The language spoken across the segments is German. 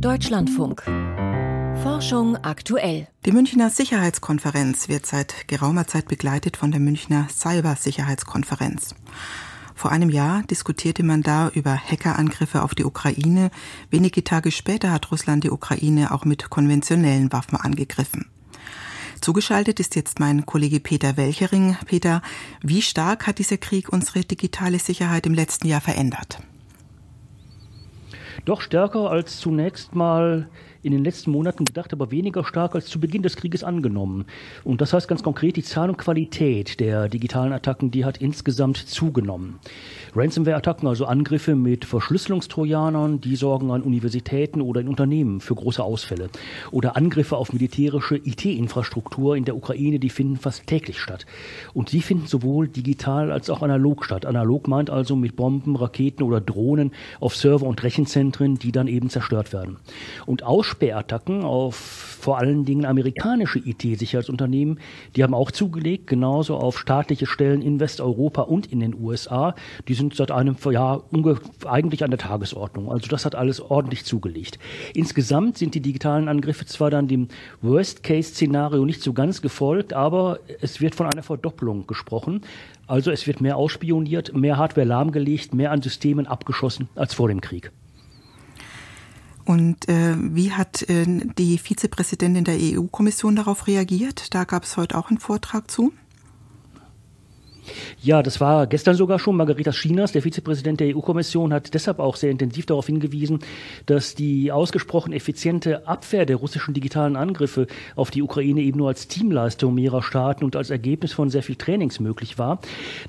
Deutschlandfunk. Forschung aktuell. Die Münchner Sicherheitskonferenz wird seit geraumer Zeit begleitet von der Münchner Cybersicherheitskonferenz. Vor einem Jahr diskutierte man da über Hackerangriffe auf die Ukraine. Wenige Tage später hat Russland die Ukraine auch mit konventionellen Waffen angegriffen. Zugeschaltet ist jetzt mein Kollege Peter Welchering. Peter, wie stark hat dieser Krieg unsere digitale Sicherheit im letzten Jahr verändert? Doch stärker als zunächst mal in den letzten Monaten gedacht, aber weniger stark als zu Beginn des Krieges angenommen. Und das heißt ganz konkret, die Zahl und Qualität der digitalen Attacken, die hat insgesamt zugenommen. Ransomware-Attacken, also Angriffe mit Verschlüsselungstrojanern, die sorgen an Universitäten oder in Unternehmen für große Ausfälle. Oder Angriffe auf militärische IT-Infrastruktur in der Ukraine, die finden fast täglich statt. Und die finden sowohl digital als auch analog statt. Analog meint also mit Bomben, Raketen oder Drohnen auf Server und Rechenzentren, die dann eben zerstört werden. Und Aussperrattacken auf vor allen Dingen amerikanische IT-Sicherheitsunternehmen, die haben auch zugelegt, genauso auf staatliche Stellen in Westeuropa und in den USA. Die sind seit einem Jahr eigentlich an der Tagesordnung. Also das hat alles ordentlich zugelegt. Insgesamt sind die digitalen Angriffe zwar dann dem Worst-Case-Szenario nicht so ganz gefolgt, aber es wird von einer Verdopplung gesprochen. Also es wird mehr ausspioniert, mehr Hardware lahmgelegt, mehr an Systemen abgeschossen als vor dem Krieg. Und äh, wie hat äh, die Vizepräsidentin der EU-Kommission darauf reagiert? Da gab es heute auch einen Vortrag zu. Ja, das war gestern sogar schon. Margarita Schinas, der Vizepräsident der EU-Kommission, hat deshalb auch sehr intensiv darauf hingewiesen, dass die ausgesprochen effiziente Abwehr der russischen digitalen Angriffe auf die Ukraine eben nur als Teamleistung mehrerer Staaten und als Ergebnis von sehr viel Trainings möglich war.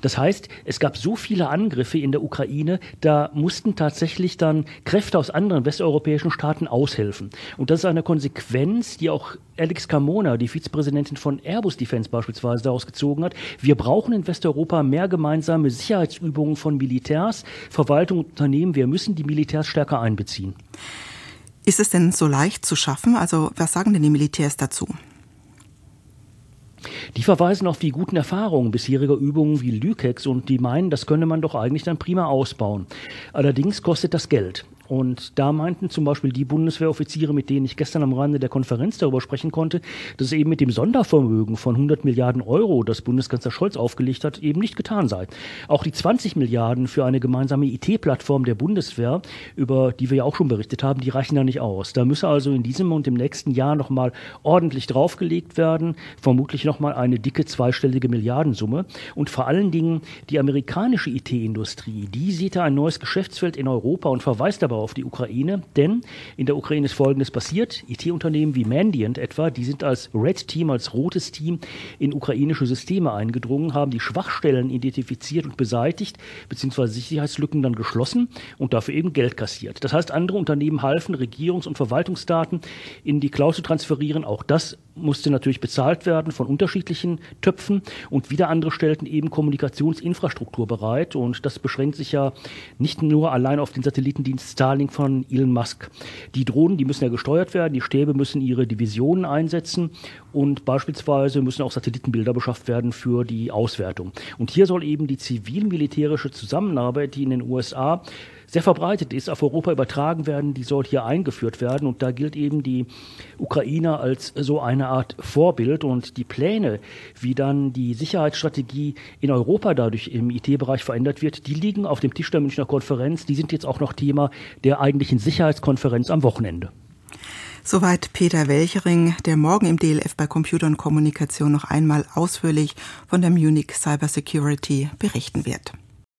Das heißt, es gab so viele Angriffe in der Ukraine, da mussten tatsächlich dann Kräfte aus anderen westeuropäischen Staaten aushelfen. Und das ist eine Konsequenz, die auch Alex Carmona, die Vizepräsidentin von Airbus Defense beispielsweise, daraus gezogen hat. Wir brauchen in Westeuropa mehr gemeinsame Sicherheitsübungen von Militärs, Verwaltung und Unternehmen. Wir müssen die Militärs stärker einbeziehen. Ist es denn so leicht zu schaffen? Also was sagen denn die Militärs dazu? Die verweisen auf die guten Erfahrungen bisheriger Übungen wie Lükex und die meinen, das könne man doch eigentlich dann prima ausbauen. Allerdings kostet das Geld. Und da meinten zum Beispiel die Bundeswehroffiziere, mit denen ich gestern am Rande der Konferenz darüber sprechen konnte, dass eben mit dem Sondervermögen von 100 Milliarden Euro, das Bundeskanzler Scholz aufgelegt hat, eben nicht getan sei. Auch die 20 Milliarden für eine gemeinsame IT-Plattform der Bundeswehr, über die wir ja auch schon berichtet haben, die reichen da nicht aus. Da müsse also in diesem und im nächsten Jahr nochmal ordentlich draufgelegt werden, vermutlich nochmal eine dicke zweistellige Milliardensumme. Und vor allen Dingen die amerikanische IT-Industrie, die sieht da ein neues Geschäftsfeld in Europa und verweist aber auf die Ukraine, denn in der Ukraine ist Folgendes passiert. IT-Unternehmen wie Mandiant etwa, die sind als Red Team, als rotes Team in ukrainische Systeme eingedrungen, haben die Schwachstellen identifiziert und beseitigt, beziehungsweise Sicherheitslücken dann geschlossen und dafür eben Geld kassiert. Das heißt, andere Unternehmen halfen, Regierungs- und Verwaltungsdaten in die Cloud zu transferieren. Auch das musste natürlich bezahlt werden von unterschiedlichen Töpfen und wieder andere stellten eben Kommunikationsinfrastruktur bereit und das beschränkt sich ja nicht nur allein auf den Satellitendienst Starlink von Elon Musk. Die Drohnen, die müssen ja gesteuert werden, die Stäbe müssen ihre Divisionen einsetzen und beispielsweise müssen auch Satellitenbilder beschafft werden für die Auswertung. Und hier soll eben die zivil-militärische Zusammenarbeit, die in den USA sehr verbreitet ist, auf Europa übertragen werden, die soll hier eingeführt werden. Und da gilt eben die Ukraine als so eine Art Vorbild. Und die Pläne, wie dann die Sicherheitsstrategie in Europa dadurch im IT-Bereich verändert wird, die liegen auf dem Tisch der Münchner Konferenz. Die sind jetzt auch noch Thema der eigentlichen Sicherheitskonferenz am Wochenende. Soweit Peter Welchering, der morgen im DLF bei Computer und Kommunikation noch einmal ausführlich von der Munich Cybersecurity berichten wird.